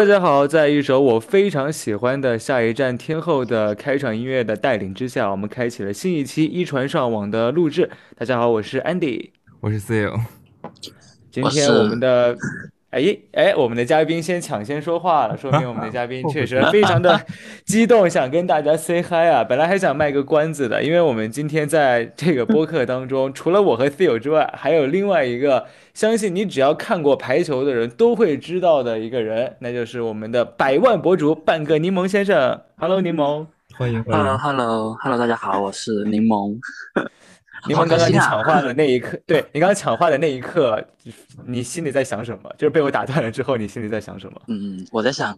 大家好，在一首我非常喜欢的《下一站天后》的开场音乐的带领之下，我们开启了新一期一传上网的录制。大家好，我是 Andy，我是 Seal。今天我们的。哎哎，我们的嘉宾先抢先说话了，说明我们的嘉宾 确实非常的激动，想跟大家 say hi 啊！本来还想卖个关子的，因为我们今天在这个播客当中，除了我和 Theo 之外，还有另外一个，相信你只要看过排球的人都会知道的一个人，那就是我们的百万博主半个柠檬先生。Hello，柠檬，欢迎欢迎。Hello，Hello，Hello，大家好，我是柠檬。柠檬，刚刚你抢话的那一刻，对你刚刚抢话的那一刻，你心里在想什么？就是被我打断了之后，你心里在想什么？嗯，我在想，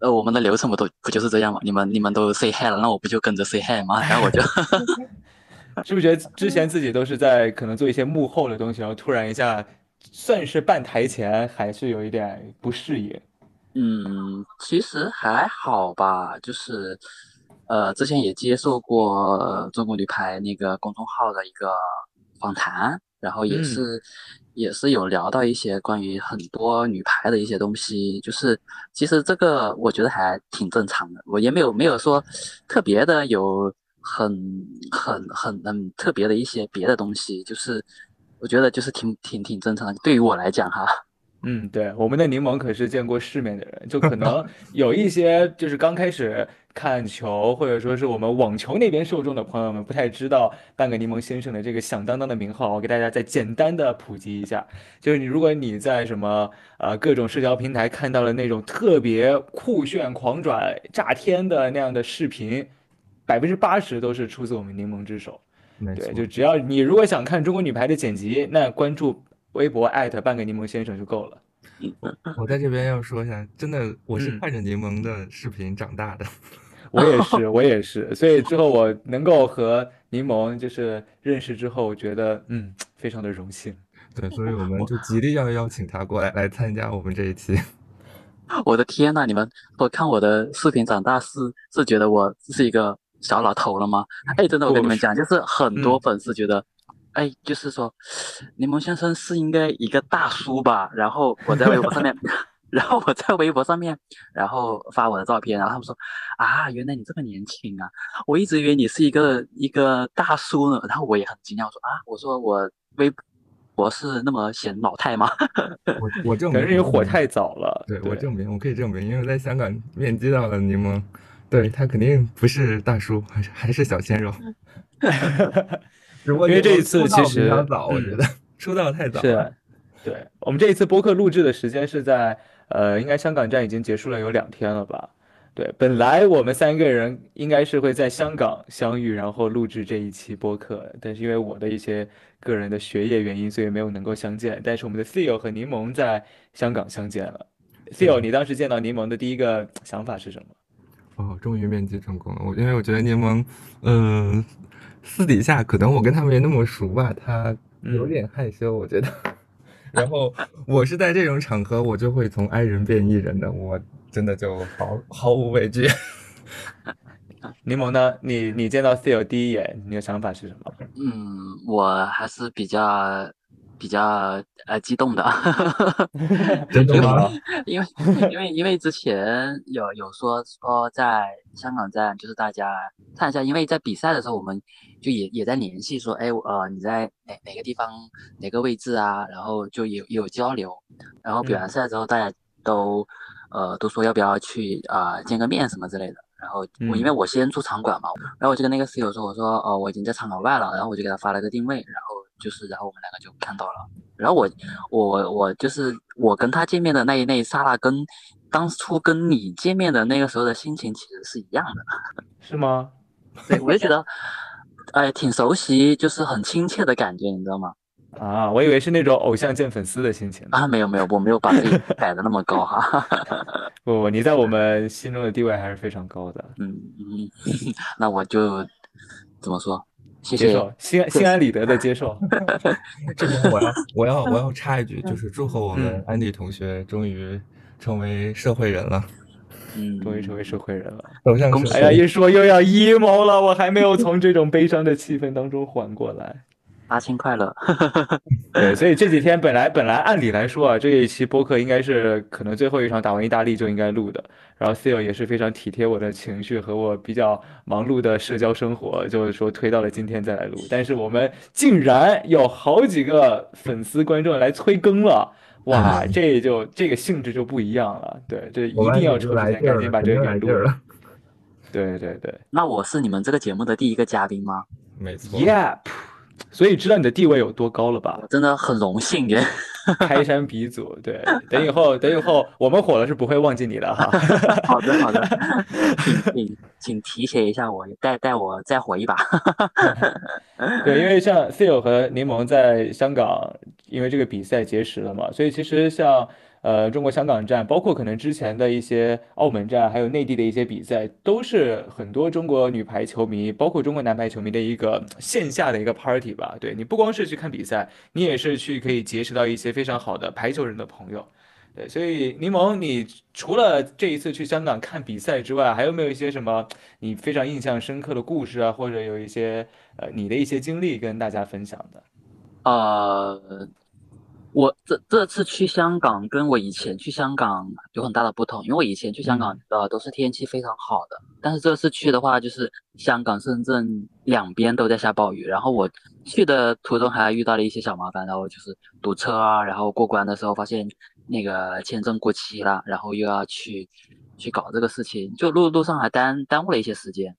呃，我们的流程不都不就是这样吗？你们你们都 say hi 了，那我不就跟着 say hi 吗？然后我就，是不是觉得之前自己都是在可能做一些幕后的东西，然后突然一下算是半台前，还是有一点不适应？嗯，其实还好吧，就是。呃，之前也接受过中国女排那个公众号的一个访谈，然后也是也是有聊到一些关于很多女排的一些东西，就是其实这个我觉得还挺正常的，我也没有没有说特别的有很很很很特别的一些别的东西，就是我觉得就是挺挺挺正常的，对于我来讲哈。嗯，对，我们的柠檬可是见过世面的人，就可能 有一些就是刚开始看球，或者说是我们网球那边受众的朋友们不太知道半个柠檬先生的这个响当当的名号，我给大家再简单的普及一下，就是你如果你在什么呃各种社交平台看到了那种特别酷炫、狂拽、炸天的那样的视频，百分之八十都是出自我们柠檬之手。对，就只要你如果想看中国女排的剪辑，那关注。微博艾特半个柠檬先生就够了。我在这边要说一下，真的，我是看着柠檬的视频长大的。我也是，我也是。所以之后我能够和柠檬就是认识之后，我觉得嗯，非常的荣幸。对，所以 我们就极力要邀请他过来来参加我们这一期。我的天呐，你们我看我的视频长大是是觉得我是一个小老头了吗？哎，真的，我跟你们讲，就是很多粉丝觉得。哎，就是说，柠檬先生是应该一个大叔吧？然后我在微博上面，然后我在微博上面，然后发我的照片，然后他们说啊，原来你这么年轻啊！我一直以为你是一个一个大叔呢。然后我也很惊讶，我说啊，我说我微博是那么显老态吗？我我证明，因为火太早了。对我证明，我可以证明，因为在香港面基到了柠檬，对他肯定不是大叔，还是还是小鲜肉。因为这一次其实早，我觉得出道太早。是，对我们这一次播客录制的时间是在呃，应该香港站已经结束了有两天了吧？对，本来我们三个人应该是会在香港相遇，然后录制这一期播客，但是因为我的一些个人的学业原因，所以没有能够相见。但是我们的 Theo 和柠檬在香港相见了。Theo，你当时见到柠檬的第一个想法是什么？哦，终于面基成功了。我因为我觉得柠檬，嗯。私底下可能我跟他没那么熟吧，他有点害羞，我觉得。然后我是在这种场合，我就会从 I 人变 E 人的，我真的就毫毫无畏惧。柠檬呢？你你见到 Theo 第一眼，你的想法是什么？嗯，我还是比较。比较呃激动的，真的吗？因为因为因为之前有有说说在香港站，就是大家看一下，因为在比赛的时候，我们就也也在联系，说哎呃你在哪哪个地方哪个位置啊？然后就有有交流，然后比完赛之后，大家都呃都说要不要去啊见个面什么之类的。然后我因为我先出场馆嘛，然后我就跟那个室友说，我说哦我已经在场馆外了，然后我就给他发了个定位，然后。就是，然后我们两个就看到了。然后我，我，我就是我跟他见面的那一那一刹那，跟当初跟你见面的那个时候的心情其实是一样的，是吗？对，我就觉得，哎，挺熟悉，就是很亲切的感觉，你知道吗？啊，我以为是那种偶像见粉丝的心情啊，没有没有，我没有把自己摆的那么高哈。不，你在我们心中的地位还是非常高的。嗯嗯，那我就怎么说？接受，心心安理得的接受。这边我要我要 我要插一句，就是祝贺我们安迪同学终于成为社会人了。嗯，终于成为社会人了。走向！哎呀，一说又要 emo 了，我还没有从这种悲伤的气氛当中缓过来。阿青快乐。对，所以这几天本来本来按理来说啊，这一期播客应该是可能最后一场打完意大利就应该录的。然后 Theo 也是非常体贴我的情绪和我比较忙碌的社交生活，就是说推到了今天再来录。但是我们竟然有好几个粉丝观众来催更了，哇，这就这个性质就不一样了。对，这一定要抽时间赶紧把这个给录了。对对对，那我是你们这个节目的第一个嘉宾吗？没错。Yeah。所以知道你的地位有多高了吧？真的很荣幸耶，开山鼻祖。对，等以后 等以后我们火了是不会忘记你的哈。好 的好的，请请请提携一下我，带带我再火一把。对，因为像 Theo 和柠檬在香港，因为这个比赛结识了嘛，所以其实像。呃，中国香港站，包括可能之前的一些澳门站，还有内地的一些比赛，都是很多中国女排球迷，包括中国男排球迷的一个线下的一个 party 吧。对你不光是去看比赛，你也是去可以结识到一些非常好的排球人的朋友。对，所以柠檬，你除了这一次去香港看比赛之外，还有没有一些什么你非常印象深刻的故事啊，或者有一些呃你的一些经历跟大家分享的？呃。我这这次去香港跟我以前去香港有很大的不同，因为我以前去香港呃都是天气非常好的，但是这次去的话就是香港、深圳两边都在下暴雨，然后我去的途中还遇到了一些小麻烦，然后就是堵车啊，然后过关的时候发现那个签证过期了，然后又要去去搞这个事情，就路路上还耽耽误了一些时间。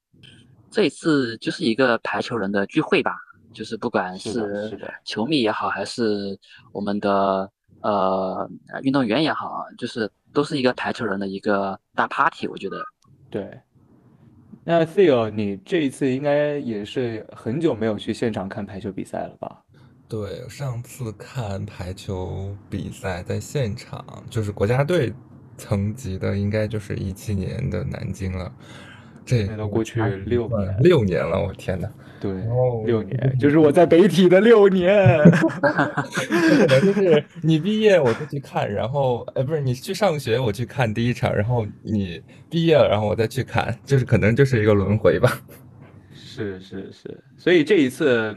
这一次就是一个排球人的聚会吧。就是不管是球迷也好，还是我们的呃运动员也好，就是都是一个排球人的一个大 party，我觉得。对。那 Theo，你这一次应该也是很久没有去现场看排球比赛了吧？对，上次看排球比赛在现场，就是国家队层级的，应该就是一七年的南京了。这都过去六年，六年了，我天哪！对，六年，就是我在北体的六年。就是你毕业我就去看，然后，哎，不是你去上学我去看第一场，然后你毕业了，然后我再去看，就是可能就是一个轮回吧。是是是，所以这一次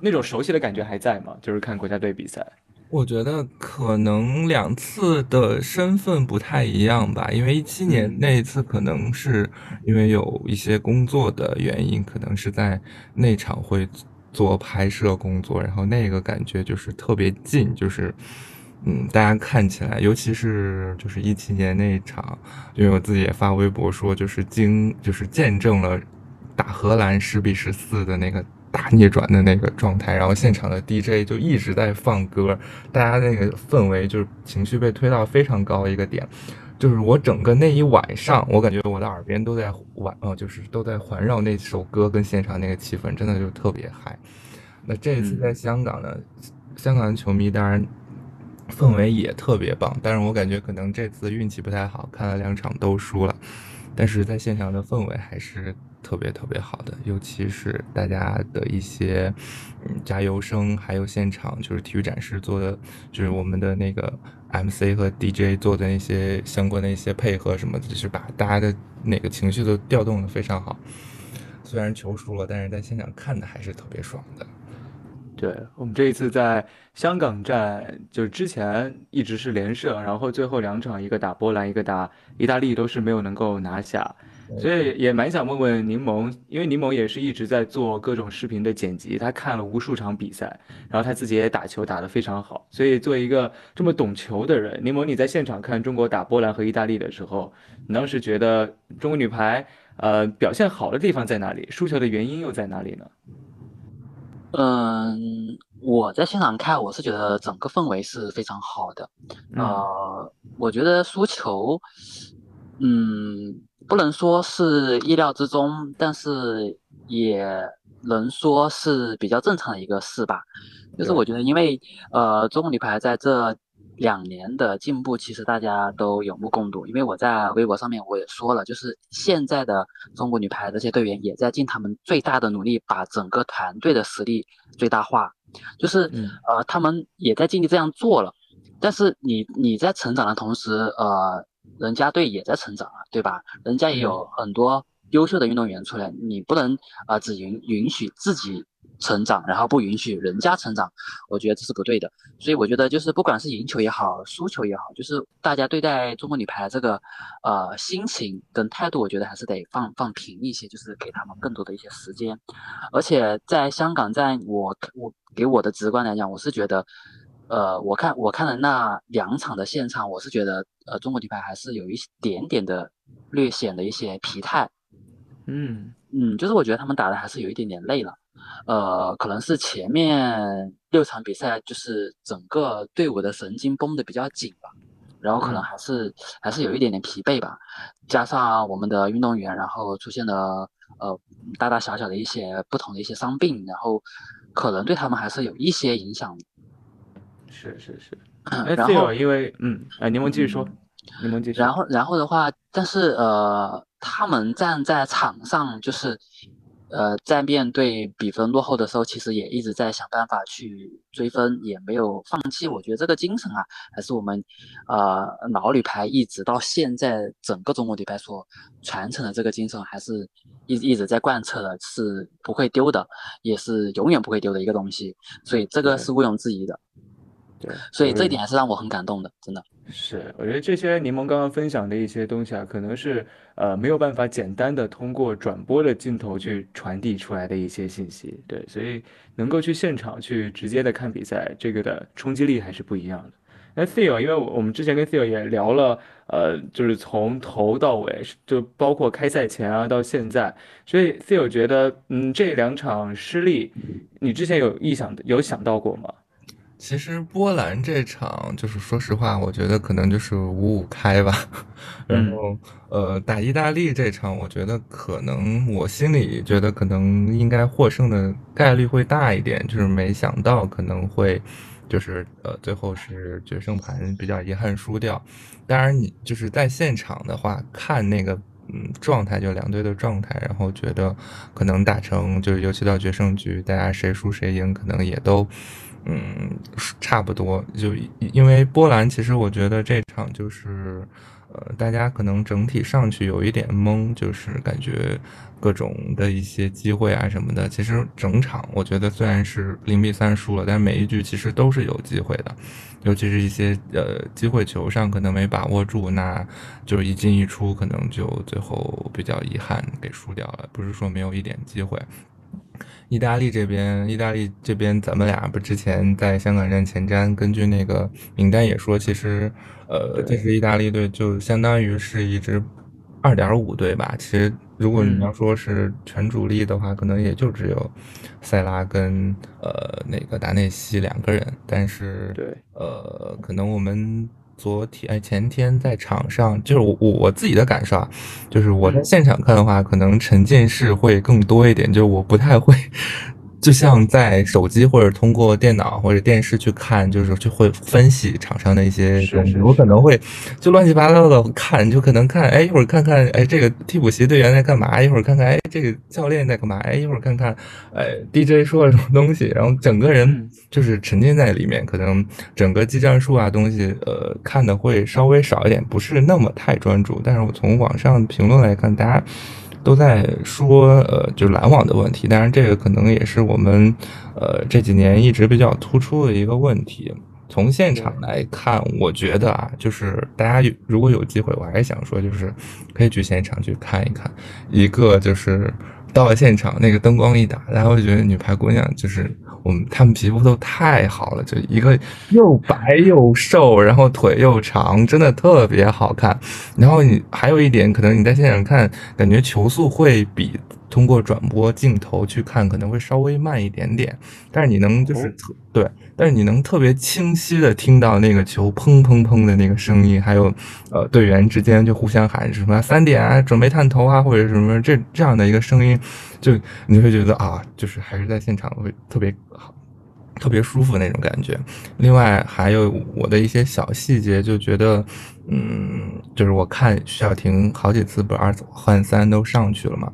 那种熟悉的感觉还在吗？就是看国家队比赛。我觉得可能两次的身份不太一样吧，因为一七年那一次可能是因为有一些工作的原因，可能是在那场会做拍摄工作，然后那个感觉就是特别近，就是嗯，大家看起来，尤其是就是一七年那一场，因为我自己也发微博说，就是经就是见证了打荷兰十比十四的那个。大逆转的那个状态，然后现场的 DJ 就一直在放歌，大家那个氛围就是情绪被推到非常高的一个点，就是我整个那一晚上，我感觉我的耳边都在环，呃，就是都在环绕那首歌跟现场那个气氛，真的就特别嗨。那这次在香港呢，香港的球迷当然氛围也特别棒，但是我感觉可能这次运气不太好，看了两场都输了。但是在现场的氛围还是特别特别好的，尤其是大家的一些嗯加油声，还有现场就是体育展示做的，就是我们的那个 MC 和 DJ 做的那些相关的一些配合什么的，就是把大家的那个情绪都调动的非常好。虽然球输了，但是在现场看的还是特别爽的。对我们这一次在香港站，就是之前一直是连胜，然后最后两场一个打波兰，一个打意大利，都是没有能够拿下，所以也蛮想问问柠檬，因为柠檬也是一直在做各种视频的剪辑，他看了无数场比赛，然后他自己也打球打得非常好，所以作为一个这么懂球的人，柠檬你在现场看中国打波兰和意大利的时候，你当时觉得中国女排呃表现好的地方在哪里？输球的原因又在哪里呢？嗯，我在现场看，我是觉得整个氛围是非常好的。呃，我觉得输球，嗯，不能说是意料之中，但是也能说是比较正常的一个事吧。就是我觉得，因为呃，中国女排在这。两年的进步，其实大家都有目共睹。因为我在微博上面我也说了，就是现在的中国女排这些队员也在尽他们最大的努力，把整个团队的实力最大化。就是呃，他们也在尽力这样做了。但是你你在成长的同时，呃，人家队也在成长啊，对吧？人家也有很多优秀的运动员出来，你不能啊只允允许自己成长，然后不允许人家成长，我觉得这是不对的。所以我觉得就是不管是赢球也好，输球也好，就是大家对待中国女排这个呃心情跟态度，我觉得还是得放放平一些，就是给他们更多的一些时间。而且在香港站，我我给我的直观来讲，我是觉得。呃，我看我看了那两场的现场，我是觉得，呃，中国女排还是有一点点的略显的一些疲态。嗯嗯，就是我觉得他们打的还是有一点点累了。呃，可能是前面六场比赛就是整个队伍的神经绷得比较紧吧，然后可能还是还是有一点点疲惫吧。加上我们的运动员，然后出现了呃大大小小的一些不同的一些伤病，然后可能对他们还是有一些影响。是是是，哎，然后因为嗯，哎，柠檬继续说，柠檬继续。然后然后的话，但是呃，他们站在场上，就是呃，在面对比分落后的时候，其实也一直在想办法去追分，也没有放弃。我觉得这个精神啊，还是我们呃老女排一直到现在整个中国女排所传承的这个精神，还是一一直在贯彻的，是不会丢的，也是永远不会丢的一个东西。所以这个是毋庸置疑的。对，所以这一点还是让我很感动的，真的是。我觉得这些柠檬刚刚分享的一些东西啊，可能是呃没有办法简单的通过转播的镜头去传递出来的一些信息。对，所以能够去现场去直接的看比赛，这个的冲击力还是不一样的。那 Theo，因为我们之前跟 Theo 也聊了，呃，就是从头到尾，就包括开赛前啊到现在，所以 Theo 觉得，嗯，这两场失利，你之前有意想有想到过吗？其实波兰这场，就是说实话，我觉得可能就是五五开吧。然后，呃，打意大利这场，我觉得可能我心里觉得可能应该获胜的概率会大一点，就是没想到可能会，就是呃，最后是决胜盘比较遗憾输掉。当然，你就是在现场的话，看那个嗯状态，就两队的状态，然后觉得可能打成就是尤其到决胜局，大家谁输谁赢，可能也都。嗯，差不多，就因为波兰，其实我觉得这场就是，呃，大家可能整体上去有一点懵，就是感觉各种的一些机会啊什么的，其实整场我觉得虽然是零比三输了，但每一局其实都是有机会的，尤其是一些呃机会球上可能没把握住，那就一进一出，可能就最后比较遗憾给输掉了，不是说没有一点机会。意大利这边，意大利这边，咱们俩不之前在香港站前瞻，根据那个名单也说，其实，呃，这支意大利队，就相当于是一支二点五队吧。其实，如果你要说是全主力的话，可能也就只有塞拉跟呃那个达内西两个人。但是，对，呃，可能我们。昨天哎，前天在场上，就是我我我自己的感受啊，就是我在现场看的话，可能沉浸式会更多一点，就是我不太会。就像在手机或者通过电脑或者电视去看，就是就会分析场上的一些东西。我可能会就乱七八糟的看，就可能看，哎，一会儿看看，哎，这个替补席队员在干嘛？一会儿看看，哎，这个教练在干嘛？哎，一会儿看看，哎，DJ 说了什么东西？然后整个人就是沉浸在里面，可能整个技战术啊东西，呃，看的会稍微少一点，不是那么太专注。但是我从网上评论来看，大家。都在说，呃，就篮网的问题。当然，这个可能也是我们，呃，这几年一直比较突出的一个问题。从现场来看，我觉得啊，就是大家如果有机会，我还是想说，就是可以去现场去看一看。一个就是到了现场，那个灯光一打，大家会觉得女排姑娘就是。我们她们皮肤都太好了，就一个又白又瘦，然后腿又长，真的特别好看。然后你还有一点，可能你在现场看，感觉球速会比通过转播镜头去看可能会稍微慢一点点，但是你能就是特对，但是你能特别清晰的听到那个球砰砰砰的那个声音，还有呃队员之间就互相喊什么三点啊，准备探头啊，或者什么这这样的一个声音。就你会觉得啊，就是还是在现场会特别好，特别舒服那种感觉。另外还有我的一些小细节，就觉得，嗯，就是我看徐小婷好几次不是二换三都上去了嘛，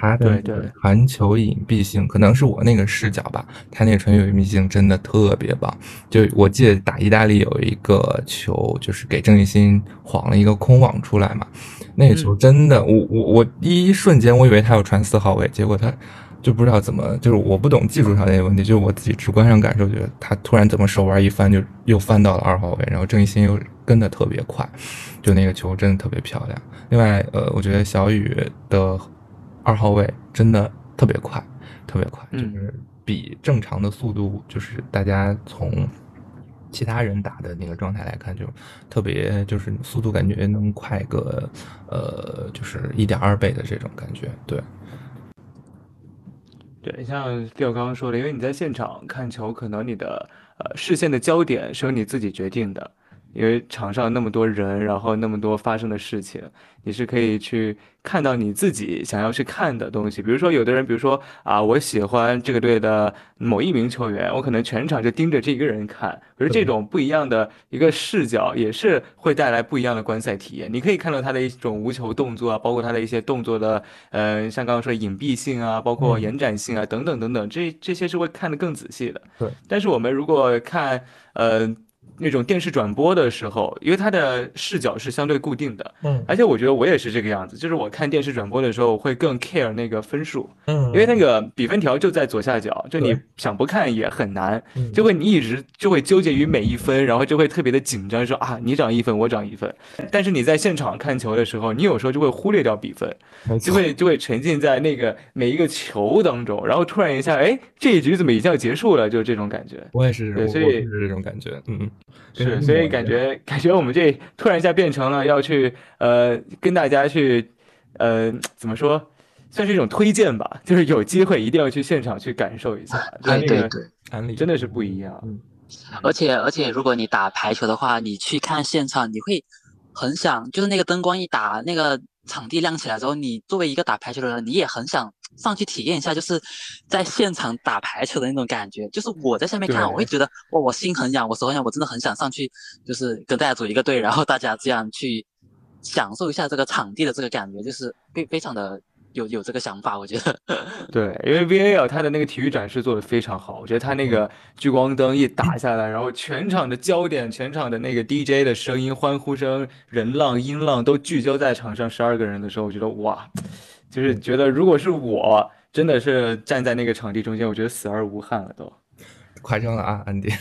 她的传球隐蔽性可能是我那个视角吧，它那个传球隐蔽性真的特别棒。就我记得打意大利有一个球，就是给郑义欣晃了一个空网出来嘛。那个球真的，我我我第一瞬间我以为他要传四号位，结果他就不知道怎么，就是我不懂技术上的问题，就是我自己直观上感受，觉得他突然怎么手腕一翻就又翻到了二号位，然后郑义兴又跟的特别快，就那个球真的特别漂亮。另外，呃，我觉得小雨的二号位真的特别快，特别快，就是比正常的速度，就是大家从其他人打的那个状态来看，就特别就是速度感觉能快个呃，就是一点二倍的这种感觉，对。对，像 Phil 刚刚说的，因为你在现场看球，可能你的呃视线的焦点是由你自己决定的。因为场上那么多人，然后那么多发生的事情，你是可以去看到你自己想要去看的东西。比如说，有的人，比如说啊，我喜欢这个队的某一名球员，我可能全场就盯着这一个人看。可是这种不一样的一个视角，也是会带来不一样的观赛体验。你可以看到他的一种无球动作啊，包括他的一些动作的，嗯，像刚刚说的隐蔽性啊，包括延展性啊，等等等等，这这些是会看得更仔细的。对。但是我们如果看，呃。那种电视转播的时候，因为它的视角是相对固定的，嗯，而且我觉得我也是这个样子，就是我看电视转播的时候，我会更 care 那个分数，嗯，因为那个比分条就在左下角，就你想不看也很难，就会你一直就会纠结于每一分，然后就会特别的紧张，说啊你涨一分我涨一分，但是你在现场看球的时候，你有时候就会忽略掉比分，就会就会沉浸在那个每一个球当中，然后突然一下，哎，这一局怎么已经要结束了？就是这种感觉。我也是，对，所以是这种感觉，嗯嗯。是，所以感觉感觉我们这突然一下变成了要去呃跟大家去呃怎么说，算是一种推荐吧，就是有机会一定要去现场去感受一下，对对对，真的是不一样。嗯，而且而且如果你打排球的话，你去看现场，你会很想，就是那个灯光一打，那个场地亮起来之后，你作为一个打排球的人，你也很想。上去体验一下，就是在现场打排球的那种感觉。就是我在下面看，我会觉得哇，我心很痒，我手很痒，我真的很想上去，就是跟大家组一个队，然后大家这样去享受一下这个场地的这个感觉，就是非非常的有有这个想法。我觉得，对，因为 V A L 他的那个体育展示做的非常好，我觉得他那个聚光灯一打下来，然后全场的焦点，全场的那个 D J 的声音、欢呼声、人浪、音浪都聚焦在场上十二个人的时候，我觉得哇。就是觉得，如果是我，真的是站在那个场地中间，我觉得死而无憾了都。夸张了啊，安迪，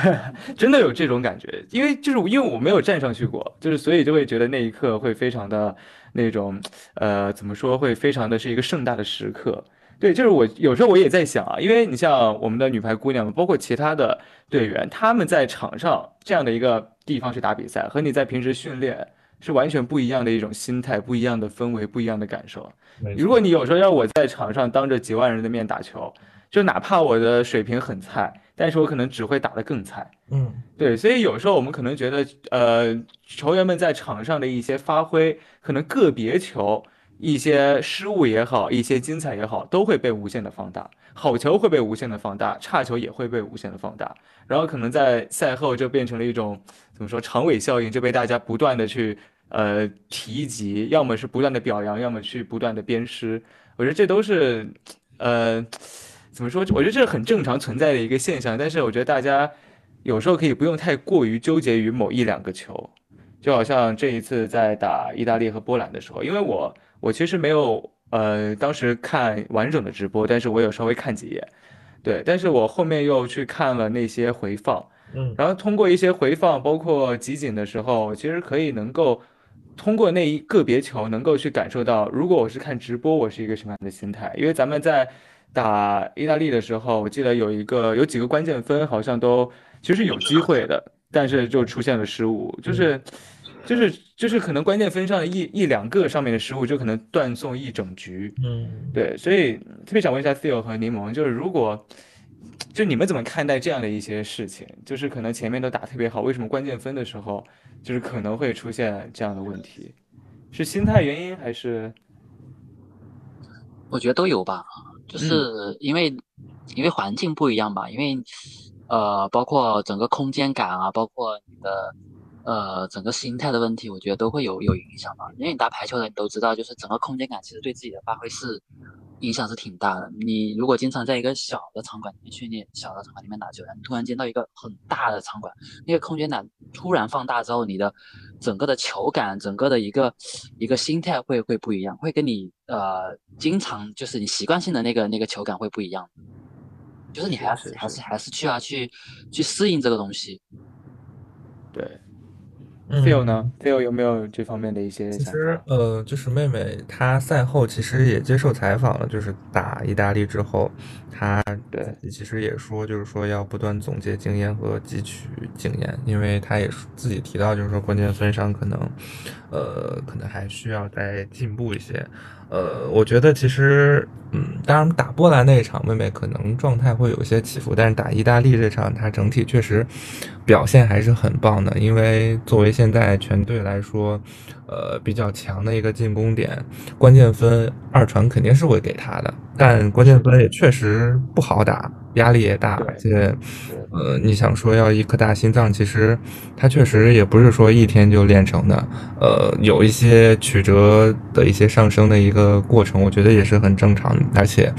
真的有这种感觉，因为就是因为我没有站上去过，就是所以就会觉得那一刻会非常的那种，呃，怎么说会非常的是一个盛大的时刻。对，就是我有时候我也在想啊，因为你像我们的女排姑娘们，包括其他的队员，他们在场上这样的一个地方去打比赛，和你在平时训练。是完全不一样的一种心态，不一样的氛围，不一样的感受。如果你有时候要我在场上当着几万人的面打球，就哪怕我的水平很菜，但是我可能只会打得更菜。嗯，对，所以有时候我们可能觉得，呃，球员们在场上的一些发挥，可能个别球一些失误也好，一些精彩也好，都会被无限的放大。好球会被无限的放大，差球也会被无限的放大，然后可能在赛后就变成了一种怎么说长尾效应，就被大家不断的去。呃，提及，要么是不断的表扬，要么去不断的鞭尸，我觉得这都是，呃，怎么说？我觉得这是很正常存在的一个现象。但是我觉得大家有时候可以不用太过于纠结于某一两个球，就好像这一次在打意大利和波兰的时候，因为我我其实没有呃当时看完整的直播，但是我有稍微看几眼，对，但是我后面又去看了那些回放，嗯，然后通过一些回放，包括集锦的时候，其实可以能够。通过那一个别球，能够去感受到，如果我是看直播，我是一个什么样的心态？因为咱们在打意大利的时候，我记得有一个有几个关键分，好像都其实有机会的，但是就出现了失误，就是就是就是可能关键分上的一一两个上面的失误，就可能断送一整局。嗯，对，所以特别想问一下 Theo 和柠檬，就是如果。就你们怎么看待这样的一些事情？就是可能前面都打特别好，为什么关键分的时候，就是可能会出现这样的问题？是心态原因还是？我觉得都有吧，就是因为因为环境不一样吧，因为呃，包括整个空间感啊，包括你的呃整个心态的问题，我觉得都会有有影响吧。因为你打排球的，你都知道，就是整个空间感其实对自己的发挥是。影响是挺大的。你如果经常在一个小的场馆里面训练，小的场馆里面打球，你突然间到一个很大的场馆，那个空间感突然放大之后，你的整个的球感，整个的一个一个心态会会不一样，会跟你呃经常就是你习惯性的那个那个球感会不一样，就是你还是还是还是需要去去适应这个东西。对，Phil 呢？Phil 有没有这方面的一些？其实呃，就是妹妹她赛后其实也接受采访了，就是打意大利之后，她对其实也说，就是说要不断总结经验和汲取经验，因为她也自己提到，就是说关键分上可能，呃，可能还需要再进步一些。呃，我觉得其实，嗯，当然打波兰那一场，妹妹可能状态会有些起伏，但是打意大利这场，她整体确实表现还是很棒的。因为作为现在全队来说，呃，比较强的一个进攻点，关键分二传肯定是会给她的，但关键分也确实不好打。压力也大，而且，呃，你想说要一颗大心脏，其实它确实也不是说一天就练成的，呃，有一些曲折的一些上升的一个过程，我觉得也是很正常的。而且，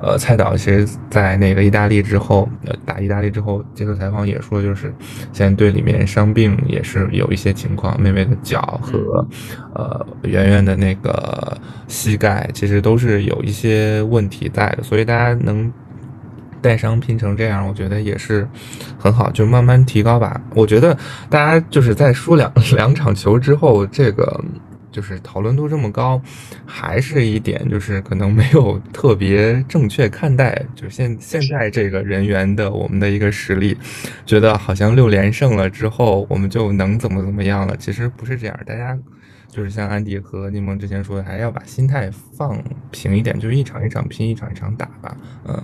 呃，蔡导其实在那个意大利之后，呃，打意大利之后接受采访也说，就是现在队里面伤病也是有一些情况，妹妹的脚和呃圆圆的那个膝盖其实都是有一些问题在的，所以大家能。带伤拼成这样，我觉得也是很好，就慢慢提高吧。我觉得大家就是在输两两场球之后，这个就是讨论度这么高，还是一点就是可能没有特别正确看待，就现现在这个人员的我们的一个实力，觉得好像六连胜了之后我们就能怎么怎么样了，其实不是这样。大家就是像安迪和柠檬之前说的，还要把心态放平一点，就一场一场拼，一场一场打吧，嗯。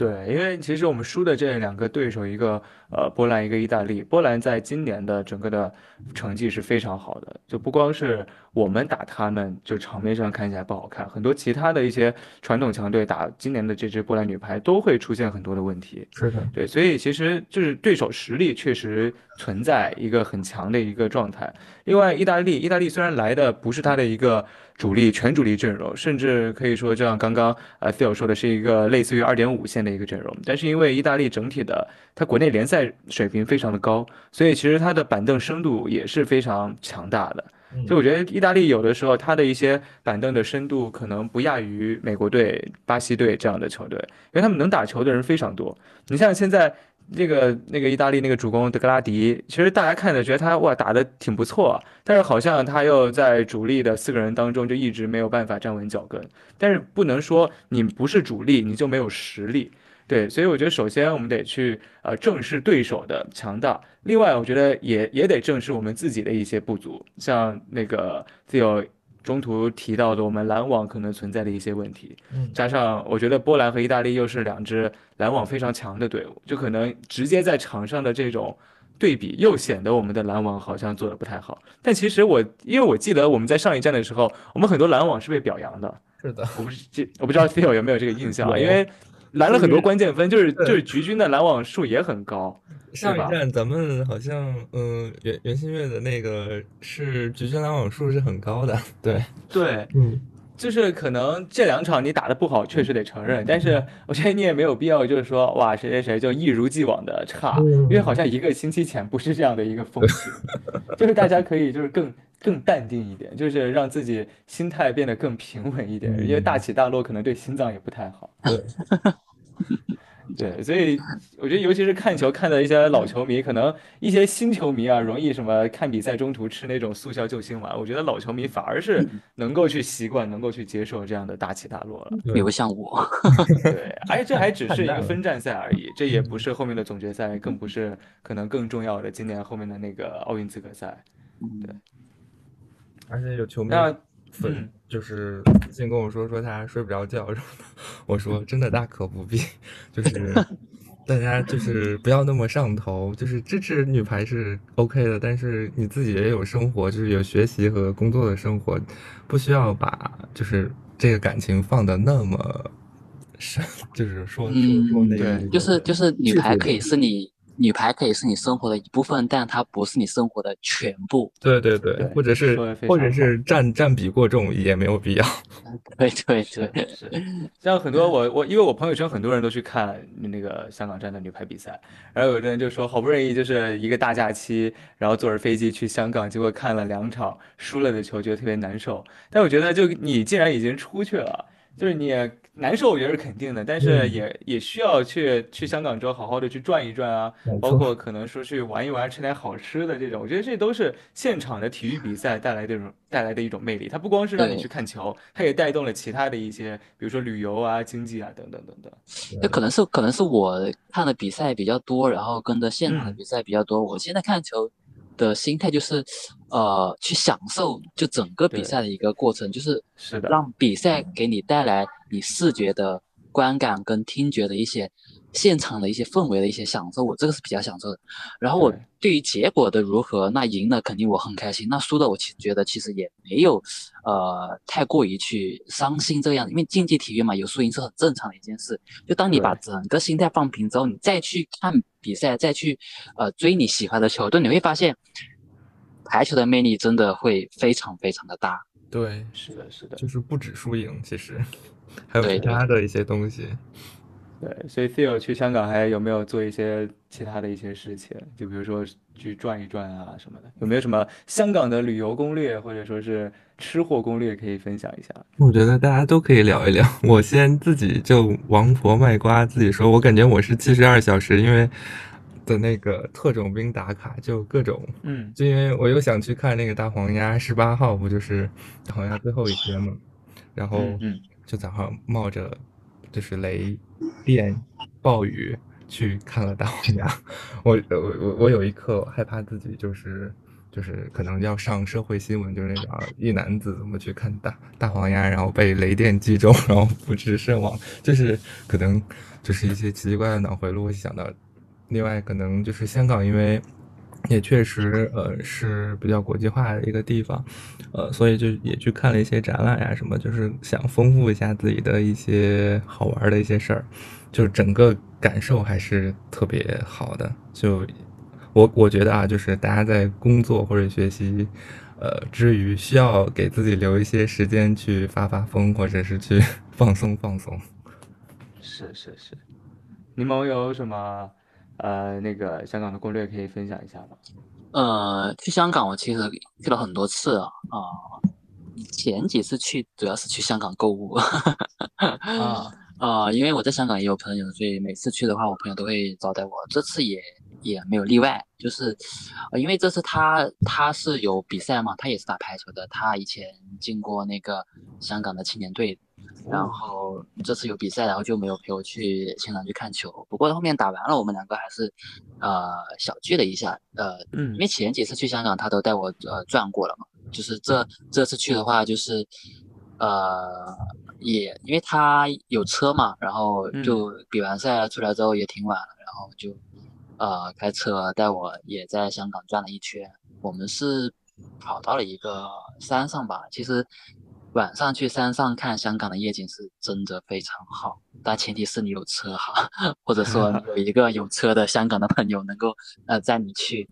对，因为其实我们输的这两个对手，一个呃波兰，一个意大利。波兰在今年的整个的成绩是非常好的，就不光是我们打他们，就场面上看起来不好看，很多其他的一些传统强队打今年的这支波兰女排都会出现很多的问题。是的，对，所以其实就是对手实力确实存在一个很强的一个状态。另外，意大利，意大利虽然来的不是他的一个。主力全主力阵容，甚至可以说，就像刚刚呃 Phil 说的，是一个类似于二点五线的一个阵容。但是因为意大利整体的它国内联赛水平非常的高，所以其实它的板凳深度也是非常强大的。就我觉得意大利有的时候它的一些板凳的深度可能不亚于美国队、巴西队这样的球队，因为他们能打球的人非常多。你像现在。那个那个意大利那个主攻德格拉迪，其实大家看着觉得他哇打的挺不错，但是好像他又在主力的四个人当中就一直没有办法站稳脚跟。但是不能说你不是主力你就没有实力，对，所以我觉得首先我们得去呃正视对手的强大，另外我觉得也也得正视我们自己的一些不足，像那个自由。中途提到的我们拦网可能存在的一些问题，加上我觉得波兰和意大利又是两支拦网非常强的队伍，就可能直接在场上的这种对比，又显得我们的拦网好像做的不太好。但其实我因为我记得我们在上一站的时候，我们很多拦网是被表扬的。是的，我不是记，我不知道 Phil 有没有这个印象，因为拦了很多关键分，就是就是局军的拦网数也很高。上一站咱们好像，嗯，袁袁心玥的那个是局军拦网数是很高的，对对，嗯，就是可能这两场你打的不好，确实得承认，但是我觉得你也没有必要就是说哇谁谁谁就一如既往的差，因为好像一个星期前不是这样的一个风气，就是大家可以就是更更淡定一点，就是让自己心态变得更平稳一点，因为大起大落可能对心脏也不太好。对。对，所以我觉得，尤其是看球看的一些老球迷，可能一些新球迷啊，容易什么看比赛中途吃那种速效救心丸。我觉得老球迷反而是能够去习惯、能够去接受这样的大起大落了。比如像我，对，而且这还只是一个 分站赛而已，这也不是后面的总决赛，更不是可能更重要的今年后面的那个奥运资格赛。对，而且有球迷。粉就是先跟我说说他睡不着觉什么的，我说真的大可不必，就是 大家就是不要那么上头，就是支持女排是 OK 的，但是你自己也有生活，就是有学习和工作的生活，不需要把就是这个感情放的那么深，就是说说说那个，就是就是女排可以是你女排可以是你生活的一部分，但它不是你生活的全部。对对对，对或者是或者是占占比过重也没有必要。对对对，是，像很多我我因为我朋友圈很多人都去看那个香港站的女排比赛，然后有的人就说好不容易就是一个大假期，然后坐着飞机去香港，结果看了两场输了的球，觉得特别难受。但我觉得就你既然已经出去了，就是你也难受，我觉得是肯定的，但是嗯也也需要去去香港之后好好的去转一转啊，包括可能说去玩一玩，吃点好吃的这种，我觉得这都是现场的体育比赛带来的一种带来的一种魅力。它不光是让你去看球，它也带动了其他的一些，比如说旅游啊、经济啊等等等等。那可能是可能是我看的比赛比较多，然后跟着现场的嗯比赛比较多。我现在看球的心态就是，呃，去享受就整个比赛的一个过程，就是是的。让比赛给你带来你视觉的观感跟听觉的一些现场的一些氛围的一些享受，我这个是比较享受的。然后我对对于结果的如何，那赢了肯定我很开心，那输的我其实觉得其实也没有呃太过于去伤心这个样子，因为竞技体育嘛，有输赢是很正常的一件事。就当你把整个心态放平之后，你再去看比赛，再去呃追你喜欢的球队，你会发现排球的魅力真的会非常非常的大。对，是的，是的，就是不止输赢，其实还有其他的一些东西。对。所以 Theo 去香港还有没有做一些其他的一些事情？就比如说去转一转啊什么的，有没有什么香港的旅游攻略或者说是吃货攻略可以分享一下？我觉得大家都可以聊一聊。我先自己就王婆卖瓜，自己说，我感觉我是七十二小时，因为的那个特种兵打卡，就各种，嗯。就因为我又想去看那个大黄鸭，十八号不就是大黄鸭最后一天嘛，然后嗯嗯。就早上冒着就是雷电暴雨去看了大黄鸭，我我我我有一刻害怕自己就是就是可能要上社会新闻，就是那种啊一男子怎么去看大大黄鸭，然后被雷电击中，然后不治身亡，就是可能就是一些奇奇怪怪的脑回路会想到。另外，可能就是香港，因为也确实呃是比较国际化的一个地方，呃，所以就也去看了一些展览呀什么，就是想丰富一下自己的一些好玩的一些事儿，就是整个感受还是特别好的。就我我觉得啊，就是大家在工作或者学习。呃，之余需要给自己留一些时间去发发疯，或者是去 放松放松。是是是。柠檬有什么呃那个香港的攻略可以分享一下吗？呃，去香港我其实去了很多次啊，啊、前几次去主要是去香港购物，啊，啊、因为我在香港也有朋友，所以每次去的话，我朋友都会招待我。这次也也没有例外，就是，呃，因为这次他他是有比赛嘛，他也是打排球的，他以前进过那个香港的青年队，然后这次有比赛，然后就没有陪我去现场去看球。不过后面打完了，我们两个还是呃小聚了一下，呃，嗯因为前几次去香港他都带我呃转过了嘛，就是这这次去的话就是。呃，也因为他有车嘛，然后嗯就比完赛出来之后也挺晚了，然后就呃开车带我也在香港转了一圈。我们是跑到了一个山上吧，其实晚上去山上看香港的夜景是真的非常好，但前提是你有车哈，或者说 有一个有车的香港的朋友能够呃载你去。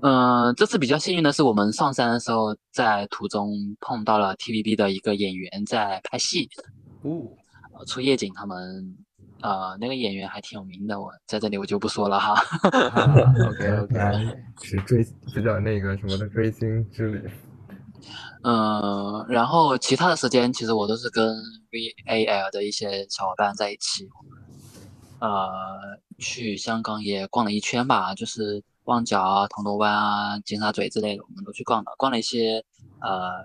嗯，这次比较幸运的是，我们上山的时候在途中碰到了 TVB 的一个演员在拍戏，哦，呃，出夜景。他们呃那个演员还挺有名的，我在这里我就不说了哈。OK OK，是追比较那个什么的追星之旅。嗯，然后其他的时间其实我都是跟 VAL 的一些小伙伴在一起，呃，去香港也逛了一圈吧，就是旺角啊、铜锣湾啊、尖沙咀之类的，我们都去逛了，逛了一些呃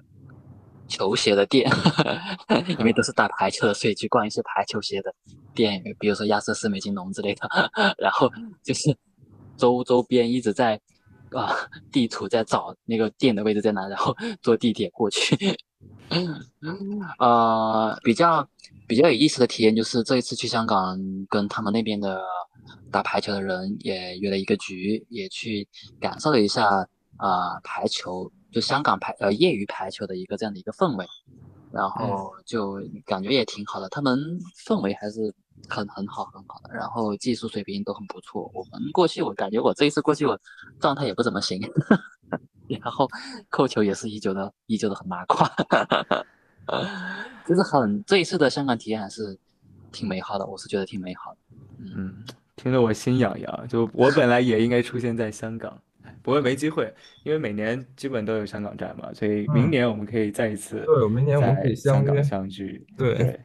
球鞋的店，因为都是打排球的，所以去逛一些排球鞋的店，比如说亚瑟士、美津浓之类的，然后就是周周边一直在。啊，地图在找那个店的位置在哪，然后 坐地铁过去。呃，比较比较有意思的体验就是这一次去香港，跟他们那边的打排球的人也约了一个局，也去感受了一下啊、呃排球，就香港排呃业余排球的一个这样的一个氛围，然后就感觉也挺好的，他们氛围还是很很好很好的，然后技术水平都很不错。我们过去我感觉我这一次过去我状态也不怎么行，然后扣球也是依旧的依旧的很拉胯，就是很这一次的香港体验还是挺美好的，我是觉得挺美好的。嗯，听得我心痒痒。就我本来也应该出现在香港，不过没机会，因为每年基本都有香港站嘛，所以明年我们可以再一次对，明年我们可以香港相聚。对对，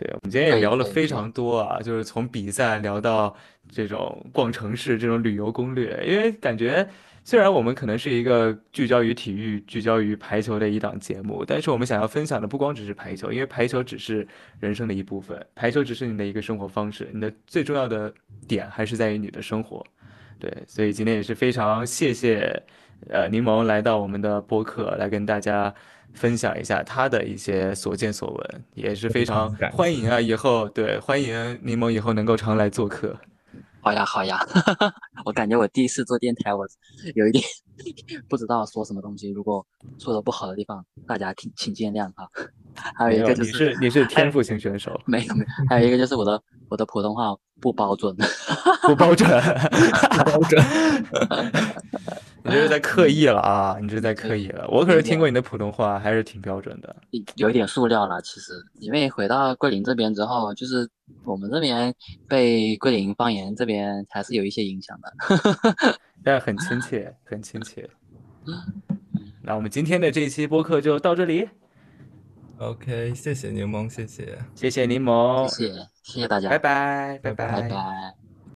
对，我们今天也聊了非常多啊，就是从比赛聊到这种逛城市这种旅游攻略，因为感觉虽然我们可能是一个聚焦于体育、聚焦于排球的一档节目，但是我们想要分享的不光只是排球，因为排球只是人生的一部分，排球只是你的一个生活方式，你的最重要的点还是在于你的生活。对，所以今天也是非常谢谢，呃，柠檬来到我们的播客，来跟大家分享一下他的一些所见所闻，也是非常欢迎啊，以后对，欢迎柠檬以后能够常来做客。好呀好呀，我感觉我第一次做电台，我有一点 不知道说什么东西，如果说的不好的地方，大家请请见谅哈。还有，一个就你是你是天赋型选手，没有没有，还有一个就是我的我的普通话不标准，不标准，不标准。你这是在刻意了啊！你这是在刻意了。我可是听过你的普通话，还是挺标准的。有一点塑料了。其实因为回到桂林这边之后，就是我们这边被桂林方言这边还是有一些影响的。但是很亲切，很亲切。那我们今天的这一期播客就到这里，OK，谢谢柠檬，谢谢。谢谢柠檬，谢谢谢谢大家，拜拜，拜拜拜拜。拜。